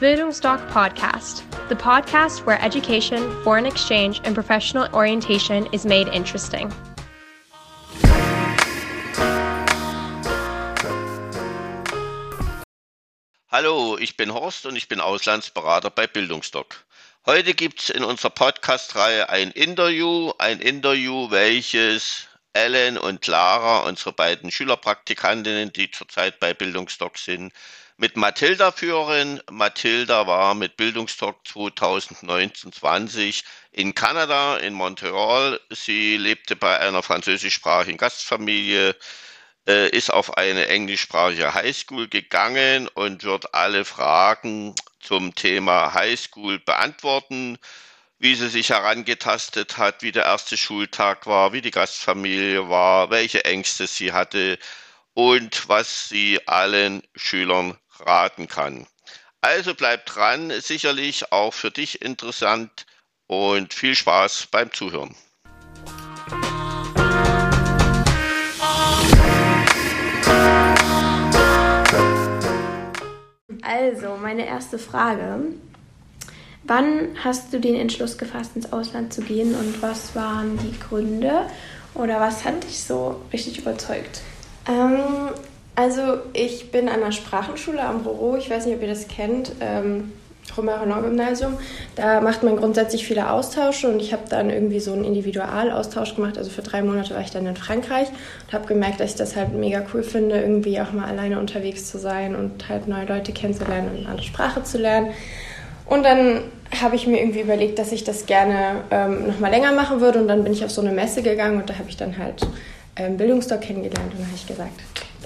Bildungsdoc Podcast, the podcast where education, foreign exchange, and professional orientation is made interesting. Hallo, ich bin Horst und ich bin Auslandsberater bei Bildungsdoc. Heute gibt es in unserer Podcast-Reihe ein Interview, ein Interview, welches Ellen und Clara, unsere beiden Schülerpraktikantinnen, die zurzeit bei Bildungsdoc sind, mit Mathilda führen. Mathilda war mit Bildungstalk 2019-20 in Kanada, in Montreal. Sie lebte bei einer französischsprachigen Gastfamilie, äh, ist auf eine englischsprachige Highschool gegangen und wird alle Fragen zum Thema Highschool beantworten wie sie sich herangetastet hat, wie der erste Schultag war, wie die Gastfamilie war, welche Ängste sie hatte und was sie allen Schülern raten kann. Also bleib dran, sicherlich auch für dich interessant und viel Spaß beim Zuhören. Also, meine erste Frage. Wann hast du den Entschluss gefasst, ins Ausland zu gehen und was waren die Gründe oder was hat dich so richtig überzeugt? Ähm, also ich bin an der Sprachenschule am Roro, ich weiß nicht, ob ihr das kennt, ähm, Romarenau-Gymnasium. Da macht man grundsätzlich viele Austausche und ich habe dann irgendwie so einen Individualaustausch gemacht. Also für drei Monate war ich dann in Frankreich und habe gemerkt, dass ich das halt mega cool finde, irgendwie auch mal alleine unterwegs zu sein und halt neue Leute kennenzulernen und eine andere Sprache zu lernen. Und dann habe ich mir irgendwie überlegt, dass ich das gerne ähm, noch mal länger machen würde und dann bin ich auf so eine Messe gegangen und da habe ich dann halt ähm, Bildungsdoc kennengelernt und dann habe ich gesagt,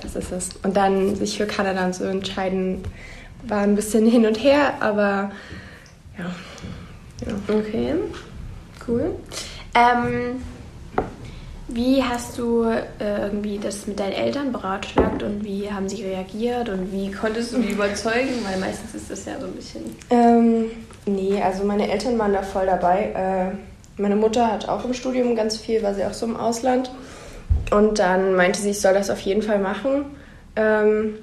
das ist es. Und dann sich für Kanada zu entscheiden, war ein bisschen hin und her, aber ja. ja. Okay, cool. Ähm, wie hast du äh, irgendwie das mit deinen Eltern beratschlagt und wie haben sie reagiert und wie konntest du die überzeugen? Weil meistens ist das ja so ein bisschen. Ähm, nee, also meine Eltern waren da voll dabei. Äh, meine Mutter hat auch im Studium ganz viel, war sie auch so im Ausland. Und dann meinte sie, ich soll das auf jeden Fall machen. Ähm,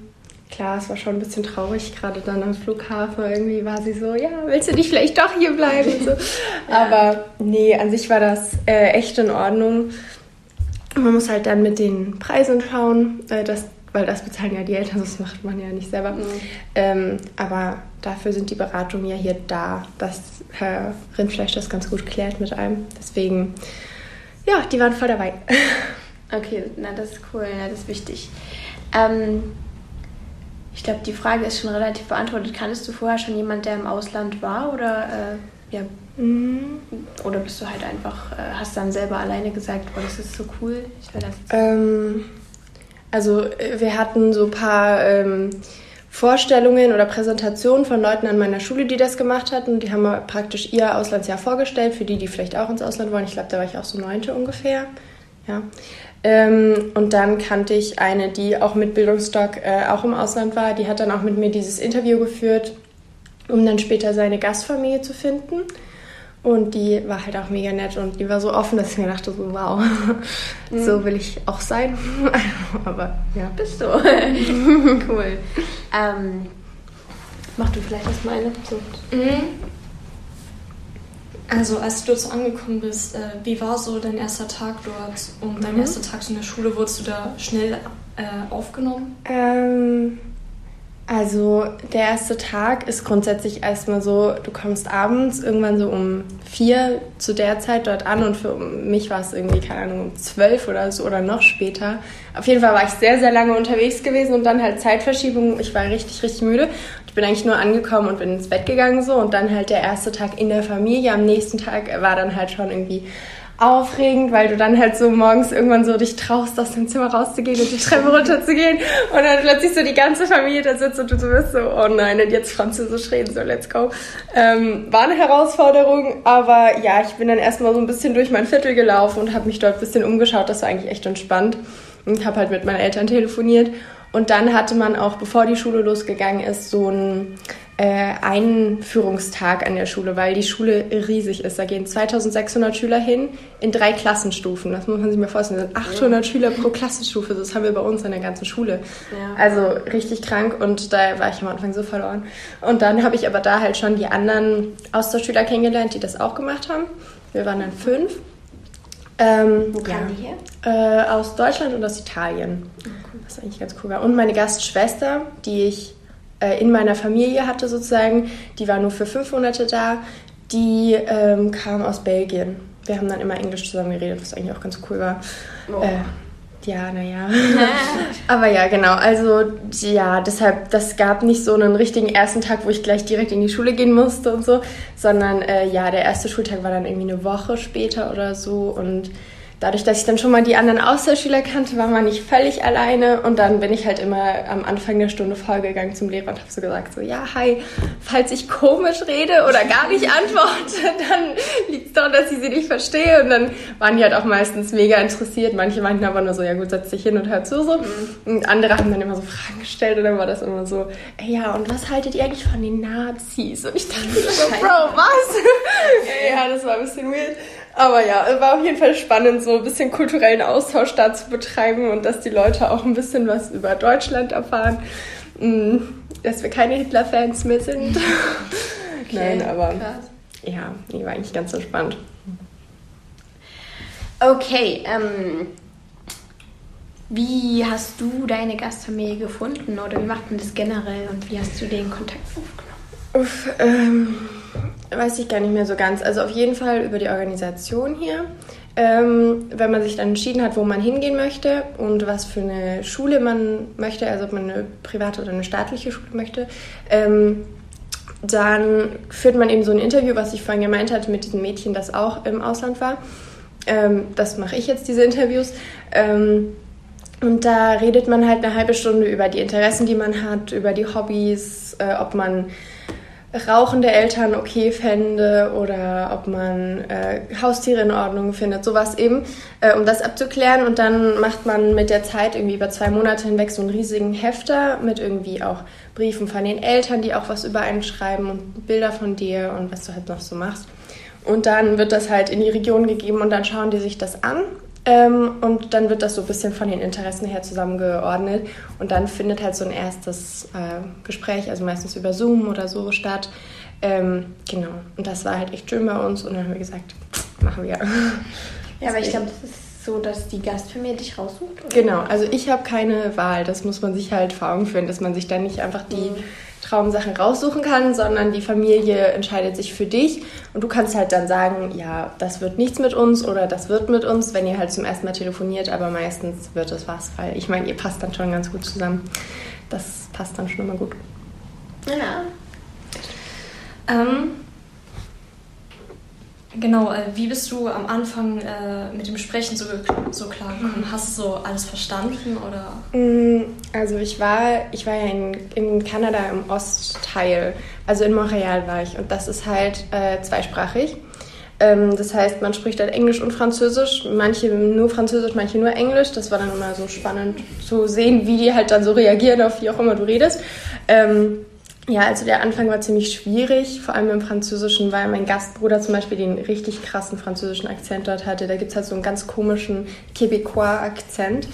klar, es war schon ein bisschen traurig, gerade dann am Flughafen. Irgendwie war sie so, ja, willst du nicht vielleicht doch hier bleiben? So. Aber nee, an sich war das äh, echt in Ordnung. Man muss halt dann mit den Preisen schauen, äh, das, weil das bezahlen ja die Eltern, das macht man ja nicht selber. Mhm. Ähm, aber dafür sind die Beratungen ja hier da, dass Herr Rindfleisch das ganz gut klärt mit einem. Deswegen, ja, die waren voll dabei. Okay, na das ist cool, na, das ist wichtig. Ähm, ich glaube, die Frage ist schon relativ beantwortet. Kanntest du vorher schon jemand, der im Ausland war oder äh, ja? Mhm. Oder bist du halt einfach, äh, hast dann selber alleine gesagt, oh, das ist so cool, ich will das jetzt. Ähm, also äh, wir hatten so ein paar ähm, Vorstellungen oder Präsentationen von Leuten an meiner Schule, die das gemacht hatten. Die haben praktisch ihr Auslandsjahr vorgestellt, für die, die vielleicht auch ins Ausland wollen. Ich glaube, da war ich auch so neunte ungefähr. Ja. Ähm, und dann kannte ich eine, die auch mit Bildungsstock äh, auch im Ausland war. Die hat dann auch mit mir dieses Interview geführt, um dann später seine Gastfamilie zu finden. Und die war halt auch mega nett und die war so offen, dass ich mir dachte, so wow, mhm. so will ich auch sein. Aber ja. Bist du. cool. Ähm, mach du vielleicht erstmal eine. So. Mhm. Also als du dort angekommen bist, äh, wie war so dein erster Tag dort und dein mhm. erster Tag in der Schule? Wurdest du da schnell äh, aufgenommen? Ähm, also der erste Tag ist grundsätzlich erstmal so, du kommst abends irgendwann so um vier zu der Zeit dort an und für mich war es irgendwie, keine Ahnung, um zwölf oder so oder noch später. Auf jeden Fall war ich sehr, sehr lange unterwegs gewesen und dann halt Zeitverschiebung. Ich war richtig, richtig müde. Ich bin eigentlich nur angekommen und bin ins Bett gegangen so und dann halt der erste Tag in der Familie. Am nächsten Tag war dann halt schon irgendwie aufregend, weil du dann halt so morgens irgendwann so dich traust, aus dem Zimmer rauszugehen und die Treppe runterzugehen. Und dann plötzlich so die ganze Familie da sitzt und du bist so, oh nein, und jetzt Französisch reden, so let's go. Ähm, war eine Herausforderung, aber ja, ich bin dann erstmal so ein bisschen durch mein Viertel gelaufen und habe mich dort ein bisschen umgeschaut, das war eigentlich echt entspannt. Und habe halt mit meinen Eltern telefoniert. Und dann hatte man auch, bevor die Schule losgegangen ist, so ein äh, Einführungstag an der Schule, weil die Schule riesig ist. Da gehen 2600 Schüler hin in drei Klassenstufen. Das muss man sich mal vorstellen. Das sind 800 ja. Schüler pro Klassenstufe. Das haben wir bei uns in der ganzen Schule. Ja. Also richtig krank und da war ich am Anfang so verloren. Und dann habe ich aber da halt schon die anderen Austauschschüler kennengelernt, die das auch gemacht haben. Wir waren dann fünf. Ähm, Wo kamen ja. die her? Äh, aus Deutschland und aus Italien. Oh, cool. Was eigentlich ganz cool war. Und meine Gastschwester, die ich äh, in meiner Familie hatte sozusagen, die war nur für fünf Monate da, die ähm, kam aus Belgien. Wir haben dann immer Englisch zusammen geredet, was eigentlich auch ganz cool war. Oh. Äh, ja, naja. Aber ja, genau. Also ja, deshalb, das gab nicht so einen richtigen ersten Tag, wo ich gleich direkt in die Schule gehen musste und so, sondern äh, ja, der erste Schultag war dann irgendwie eine Woche später oder so und dadurch, dass ich dann schon mal die anderen Austauschschüler kannte, war man nicht völlig alleine. Und dann bin ich halt immer am Anfang der Stunde vorgegangen zum Lehrer und habe so gesagt, so, ja, hi, falls ich komisch rede oder gar nicht antworte, dann liegt es daran, dass ich sie nicht verstehe. Und dann waren die halt auch meistens mega interessiert. Manche meinten aber nur so, ja gut, setz dich hin und hör zu so. Mhm. Und andere haben dann immer so Fragen gestellt und dann war das immer so, ey, ja, und was haltet ihr eigentlich von den Nazis? Und ich dachte so, Bro, was? ja, das war ein bisschen weird. Aber ja, es war auf jeden Fall spannend, so ein bisschen kulturellen Austausch da zu betreiben und dass die Leute auch ein bisschen was über Deutschland erfahren. Mm, dass wir keine Hitler-Fans mehr sind. Okay, Nein, aber krass. ja, die war eigentlich ganz entspannt. Okay, ähm, wie hast du deine Gastfamilie gefunden oder wie macht man das generell und wie hast du den Kontakt aufgenommen? Uff, ähm, weiß ich gar nicht mehr so ganz. Also auf jeden Fall über die Organisation hier. Ähm, wenn man sich dann entschieden hat, wo man hingehen möchte und was für eine Schule man möchte, also ob man eine private oder eine staatliche Schule möchte, ähm, dann führt man eben so ein Interview, was ich vorhin gemeint hatte, mit diesem Mädchen, das auch im Ausland war. Ähm, das mache ich jetzt, diese Interviews. Ähm, und da redet man halt eine halbe Stunde über die Interessen, die man hat, über die Hobbys, äh, ob man rauchende Eltern okay fände oder ob man äh, Haustiere in Ordnung findet, sowas eben, äh, um das abzuklären. Und dann macht man mit der Zeit irgendwie über zwei Monate hinweg so einen riesigen Hefter mit irgendwie auch Briefen von den Eltern, die auch was über einen schreiben und Bilder von dir und was du halt noch so machst. Und dann wird das halt in die Region gegeben und dann schauen die sich das an ähm, und dann wird das so ein bisschen von den Interessen her zusammengeordnet. Und dann findet halt so ein erstes äh, Gespräch, also meistens über Zoom oder so statt. Ähm, genau. Und das war halt echt schön bei uns. Und dann haben wir gesagt, machen wir. Ja, aber ich glaube, das ist so, dass die Gastfamilie dich raussucht? Oder? Genau. Also ich habe keine Wahl. Das muss man sich halt vor Augen führen, dass man sich dann nicht einfach die... Mhm Traumsachen raussuchen kann, sondern die Familie entscheidet sich für dich und du kannst halt dann sagen, ja, das wird nichts mit uns oder das wird mit uns, wenn ihr halt zum ersten Mal telefoniert, aber meistens wird es was, weil ich meine, ihr passt dann schon ganz gut zusammen. Das passt dann schon immer gut. Ja. Ähm, Genau, äh, wie bist du am Anfang äh, mit dem Sprechen so, so klar gekommen? Hast du so alles verstanden oder? Mm, also ich war, ich war ja in, in Kanada im Ostteil, also in Montreal war ich und das ist halt äh, zweisprachig. Ähm, das heißt, man spricht halt Englisch und Französisch, manche nur Französisch, manche nur Englisch. Das war dann immer so spannend zu sehen, wie die halt dann so reagieren auf wie auch immer du redest. Ähm, ja, also der Anfang war ziemlich schwierig, vor allem im Französischen, weil mein Gastbruder zum Beispiel den richtig krassen französischen Akzent dort hatte. Da gibt es halt so einen ganz komischen Québécois-Akzent,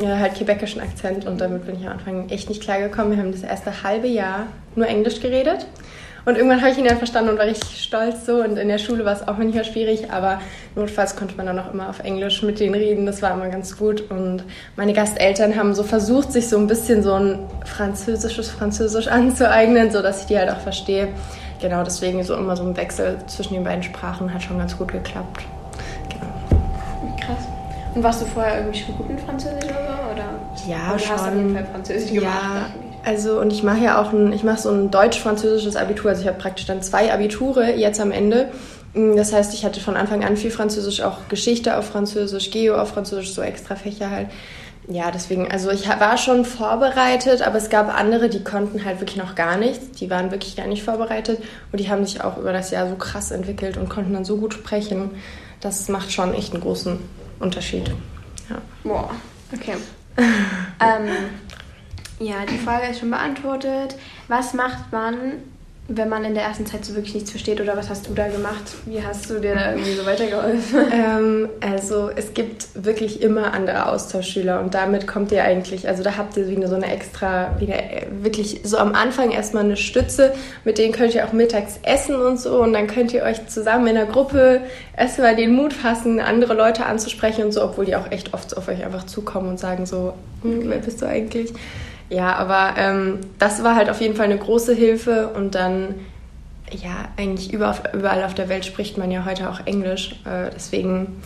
äh, halt quebecischen Akzent und damit bin ich am Anfang echt nicht klargekommen. Wir haben das erste halbe Jahr nur Englisch geredet und irgendwann habe ich ihn dann verstanden und war richtig stolz so. Und in der Schule war es auch manchmal schwierig, aber notfalls konnte man dann auch immer auf Englisch mit denen reden. Das war immer ganz gut. Und meine Gasteltern haben so versucht, sich so ein bisschen so ein französisches Französisch anzueignen, sodass ich die halt auch verstehe. Genau, deswegen so immer so ein Wechsel zwischen den beiden Sprachen hat schon ganz gut geklappt. Genau. Krass. Und warst du vorher irgendwie schon gut in Französisch oder so? Oder? Ja, oder schon. hast du auf jeden Fall Französisch gemacht? Ja, also und ich mache ja auch ein, ich mache so ein deutsch-französisches Abitur. Also ich habe praktisch dann zwei Abiture jetzt am Ende. Mm, das heißt, ich hatte von Anfang an viel Französisch, auch Geschichte auf Französisch, Geo auf Französisch, so extra Fächer halt. Ja, deswegen, also ich war schon vorbereitet, aber es gab andere, die konnten halt wirklich noch gar nichts. Die waren wirklich gar nicht vorbereitet und die haben sich auch über das Jahr so krass entwickelt und konnten dann so gut sprechen. Das macht schon echt einen großen Unterschied. Ja. Boah, okay. ähm, ja, die Frage ist schon beantwortet. Was macht man, wenn man in der ersten Zeit so wirklich nichts versteht oder was hast du da gemacht? Wie hast du dir da irgendwie so weitergeholfen? ähm, also es gibt wirklich immer andere Austauschschüler und damit kommt ihr eigentlich, also da habt ihr wie eine, so eine extra, wie eine, wirklich so am Anfang erstmal eine Stütze, mit denen könnt ihr auch mittags essen und so und dann könnt ihr euch zusammen in der Gruppe erstmal den Mut fassen, andere Leute anzusprechen und so, obwohl die auch echt oft auf euch einfach zukommen und sagen so, hm, wer bist du eigentlich? Ja, aber ähm, das war halt auf jeden Fall eine große Hilfe und dann, ja, eigentlich überall auf der Welt spricht man ja heute auch Englisch, äh, deswegen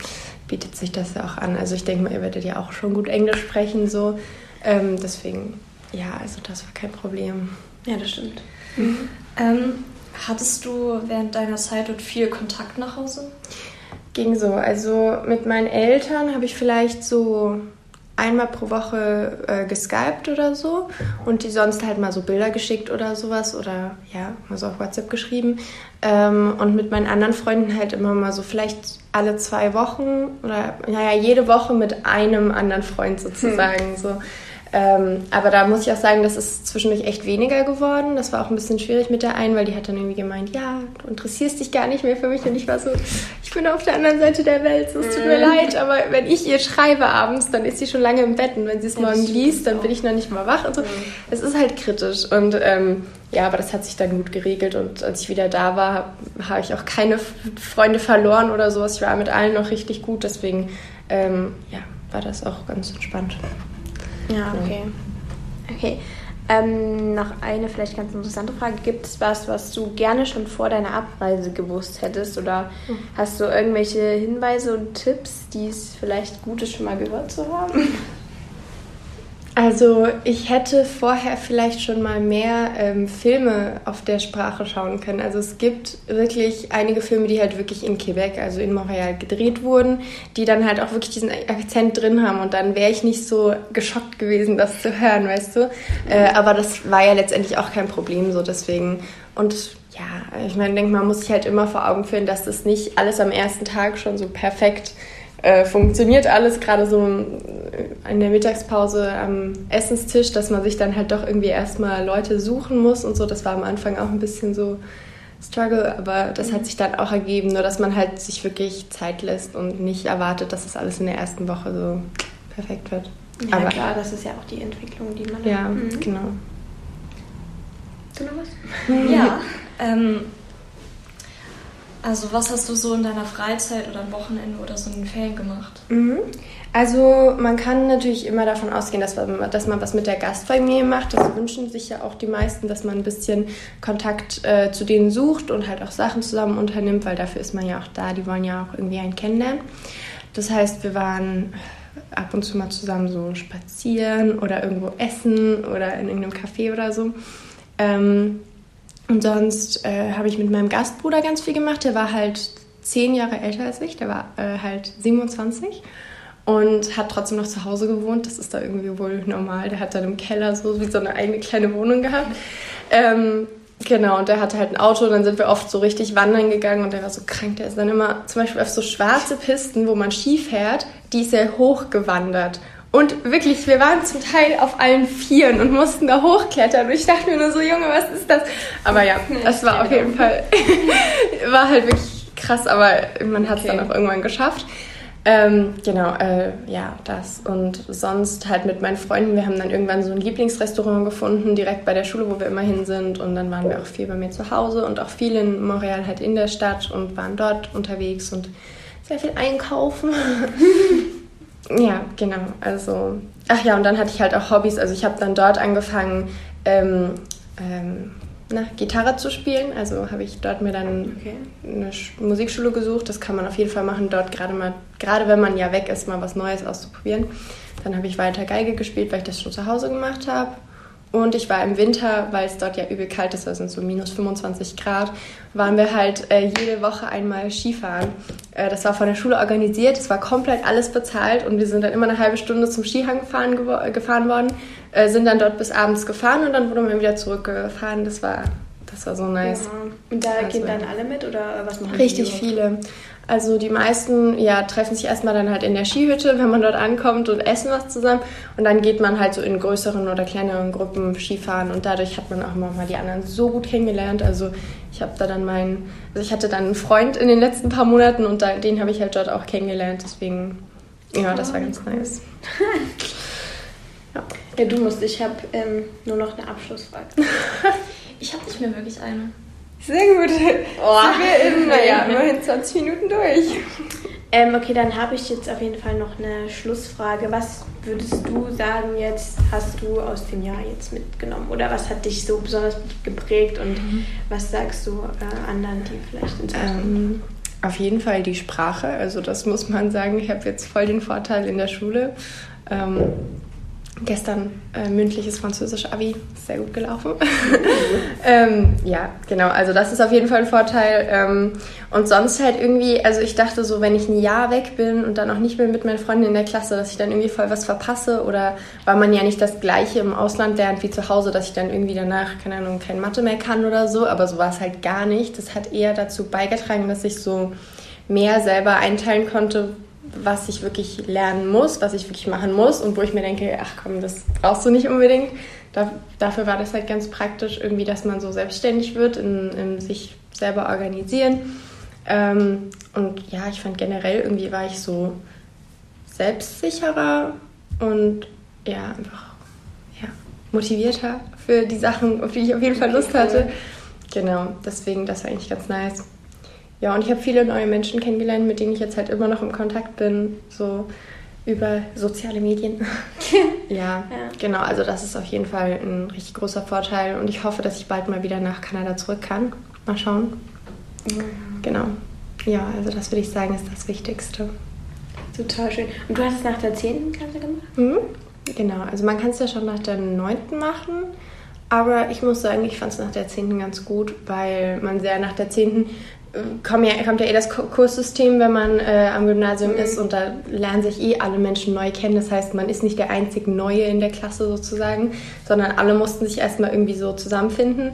bietet sich das ja auch an. Also ich denke mal, ihr werdet ja auch schon gut Englisch sprechen, so. Ähm, deswegen, ja, also das war kein Problem. Ja, das stimmt. Mhm. Ähm, hattest du während deiner Zeit dort viel Kontakt nach Hause? Ging so. Also mit meinen Eltern habe ich vielleicht so einmal pro Woche äh, geskypt oder so und die sonst halt mal so Bilder geschickt oder sowas oder ja, mal so auf WhatsApp geschrieben. Ähm, und mit meinen anderen Freunden halt immer mal so vielleicht alle zwei Wochen oder naja, jede Woche mit einem anderen Freund sozusagen. Hm. So. Ähm, aber da muss ich auch sagen, das ist zwischendurch echt weniger geworden. Das war auch ein bisschen schwierig mit der einen, weil die hat dann irgendwie gemeint, ja, du interessierst dich gar nicht mehr für mich. Und ich war so, ich bin auf der anderen Seite der Welt, so, es tut mir mhm. leid. Aber wenn ich ihr schreibe abends, dann ist sie schon lange im Bett. Und wenn sie es ja, morgen liest, dann bin ich noch nicht mal wach. Und so. Mhm. Es ist halt kritisch. Und ähm, ja, aber das hat sich dann gut geregelt. Und als ich wieder da war, habe ich auch keine Freunde verloren oder sowas. Ich war mit allen noch richtig gut. Deswegen, ähm, ja, war das auch ganz entspannt. Ja, okay. Okay. Ähm, noch eine vielleicht ganz interessante Frage. Gibt es was, was du gerne schon vor deiner Abreise gewusst hättest? Oder mhm. hast du irgendwelche Hinweise und Tipps, die es vielleicht gut ist, schon mal gehört zu haben? Also ich hätte vorher vielleicht schon mal mehr ähm, Filme auf der Sprache schauen können. Also es gibt wirklich einige Filme, die halt wirklich in Quebec, also in Montreal gedreht wurden, die dann halt auch wirklich diesen Akzent drin haben und dann wäre ich nicht so geschockt gewesen, das zu hören, weißt du. Äh, aber das war ja letztendlich auch kein Problem so deswegen. Und ja, ich meine, denk mal, muss ich halt immer vor Augen führen, dass das nicht alles am ersten Tag schon so perfekt äh, funktioniert alles gerade so in der Mittagspause am Essenstisch, dass man sich dann halt doch irgendwie erstmal Leute suchen muss und so. Das war am Anfang auch ein bisschen so Struggle, aber das hat sich dann auch ergeben, nur dass man halt sich wirklich Zeit lässt und nicht erwartet, dass das alles in der ersten Woche so perfekt wird. Ja, aber klar, das ist ja auch die Entwicklung, die man. Ja, mhm. genau. Du noch was? Ja. Ähm, also was hast du so in deiner Freizeit oder am Wochenende oder so in den Ferien gemacht? Mhm. Also man kann natürlich immer davon ausgehen, dass man, dass man was mit der Gastfamilie macht. Das wünschen sich ja auch die meisten, dass man ein bisschen Kontakt äh, zu denen sucht und halt auch Sachen zusammen unternimmt, weil dafür ist man ja auch da. Die wollen ja auch irgendwie einen kennenlernen. Das heißt, wir waren ab und zu mal zusammen so spazieren oder irgendwo essen oder in irgendeinem Café oder so. Ähm, und sonst äh, habe ich mit meinem Gastbruder ganz viel gemacht. Der war halt zehn Jahre älter als ich. Der war äh, halt 27 und hat trotzdem noch zu Hause gewohnt. Das ist da irgendwie wohl normal. Der hat dann im Keller so wie so eine eigene kleine Wohnung gehabt. Ähm, genau, und der hatte halt ein Auto. Und dann sind wir oft so richtig wandern gegangen und der war so krank. Der ist dann immer zum Beispiel auf so schwarze Pisten, wo man Ski fährt, die ist er hochgewandert. Und wirklich, wir waren zum Teil auf allen Vieren und mussten da hochklettern. Und ich dachte mir nur so, Junge, was ist das? Aber ja, das war auf jeden Fall, war halt wirklich krass, aber man hat es okay. dann auch irgendwann geschafft. Ähm, genau, äh, ja, das. Und sonst halt mit meinen Freunden, wir haben dann irgendwann so ein Lieblingsrestaurant gefunden, direkt bei der Schule, wo wir immer hin sind. Und dann waren wir auch viel bei mir zu Hause und auch viel in Montreal halt in der Stadt und waren dort unterwegs und sehr viel einkaufen. Ja, genau. Also, ach ja, und dann hatte ich halt auch Hobbys. Also ich habe dann dort angefangen, ähm, ähm, na, Gitarre zu spielen. Also habe ich dort mir dann okay. eine Musikschule gesucht. Das kann man auf jeden Fall machen, dort gerade mal, gerade wenn man ja weg ist, mal was Neues auszuprobieren. Dann habe ich weiter Geige gespielt, weil ich das schon zu Hause gemacht habe. Und ich war im Winter, weil es dort ja übel kalt ist, also so minus 25 Grad, waren wir halt äh, jede Woche einmal Skifahren. Äh, das war von der Schule organisiert, es war komplett alles bezahlt und wir sind dann immer eine halbe Stunde zum Skihang gefahren, gefahren worden, äh, sind dann dort bis abends gefahren und dann wurden wir wieder zurückgefahren. Das war Das war so nice. Ja. Und da Also- gehen dann alle mit oder was machen Richtig die? viele. Also die meisten ja, treffen sich erstmal dann halt in der Skihütte, wenn man dort ankommt und essen was zusammen. Und dann geht man halt so in größeren oder kleineren Gruppen Skifahren und dadurch hat man auch immer mal die anderen so gut kennengelernt. Also ich habe da dann meinen, also ich hatte dann einen Freund in den letzten paar Monaten und da, den habe ich halt dort auch kennengelernt. Deswegen, ja, das war ganz nice. Ja, du musst. Ich habe ähm, nur noch eine Abschlussfrage. Ich habe nicht mehr wirklich eine. Sehr gut. Oh. Sind wir in, naja, immerhin 20 Minuten durch. Ähm, okay, dann habe ich jetzt auf jeden Fall noch eine Schlussfrage. Was würdest du sagen jetzt, hast du aus dem Jahr jetzt mitgenommen? Oder was hat dich so besonders geprägt und was sagst du äh, anderen, die vielleicht ins Ähm, auf jeden Fall die Sprache. Also das muss man sagen. Ich habe jetzt voll den Vorteil in der Schule. Ähm, gestern äh, mündliches Französisch-Abi, sehr gut gelaufen. ähm, ja, genau. Also das ist auf jeden Fall ein Vorteil. Ähm, und sonst halt irgendwie, also ich dachte so, wenn ich ein Jahr weg bin und dann auch nicht mehr mit meinen Freunden in der Klasse, dass ich dann irgendwie voll was verpasse oder weil man ja nicht das Gleiche im Ausland lernt wie zu Hause, dass ich dann irgendwie danach, keine Ahnung, kein Mathe mehr kann oder so. Aber so war es halt gar nicht. Das hat eher dazu beigetragen, dass ich so mehr selber einteilen konnte, was ich wirklich lernen muss, was ich wirklich machen muss und wo ich mir denke, ach komm, das brauchst du nicht unbedingt. Da, dafür war das halt ganz praktisch, irgendwie, dass man so selbstständig wird, in, in sich selber organisieren. Ähm, und ja, ich fand generell irgendwie war ich so selbstsicherer und ja, einfach ja, motivierter für die Sachen, auf die ich auf jeden Fall Lust hatte. Genau, deswegen, das war eigentlich ganz nice. Ja, und ich habe viele neue Menschen kennengelernt, mit denen ich jetzt halt immer noch im Kontakt bin, so über soziale Medien. ja, Ja. genau, also das ist auf jeden Fall ein richtig großer Vorteil und ich hoffe, dass ich bald mal wieder nach Kanada zurück kann. Mal schauen. Genau. Ja, also das würde ich sagen, ist das Wichtigste. Total schön. Und du hast es nach der 10. Klasse gemacht? Mhm. Genau, also man kann es ja schon nach der 9. machen, aber ich muss sagen, ich fand es nach der 10. ganz gut, weil man sehr nach der 10. Kommt ja, kommt ja eh das Ku- Kurssystem, wenn man äh, am Gymnasium ist und da lernen sich eh alle Menschen neu kennen. Das heißt, man ist nicht der einzig Neue in der Klasse sozusagen, sondern alle mussten sich erstmal irgendwie so zusammenfinden.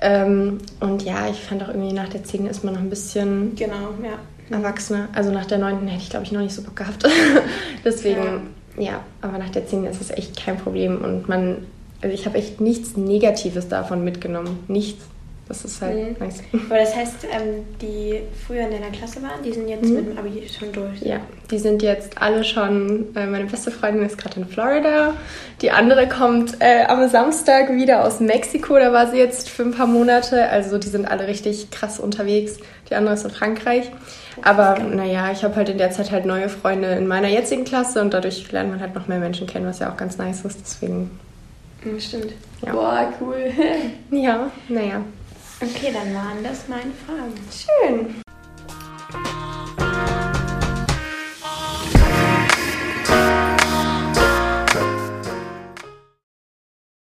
Ähm, und ja, ich fand auch irgendwie nach der 10. ist man noch ein bisschen Genau, ja. Erwachsener. Also nach der 9. hätte ich, glaube ich, noch nicht so Bock gehabt. Deswegen, ja. aber nach der 10. ist es echt kein Problem. Und man, also ich habe echt nichts Negatives davon mitgenommen. Nichts. Das ist halt Mhm. nice. Aber das heißt, ähm, die früher in deiner Klasse waren, die sind jetzt Mhm. mit dem Abi schon durch. Ja, die sind jetzt alle schon, äh, meine beste Freundin ist gerade in Florida. Die andere kommt äh, am Samstag wieder aus Mexiko, da war sie jetzt für ein paar Monate. Also die sind alle richtig krass unterwegs. Die andere ist in Frankreich. Aber naja, ich habe halt in der Zeit halt neue Freunde in meiner jetzigen Klasse und dadurch lernt man halt noch mehr Menschen kennen, was ja auch ganz nice ist. Deswegen, Mhm, stimmt. Ja. Boah, cool. ja, naja. Okay, dann waren das meine Fragen. Schön.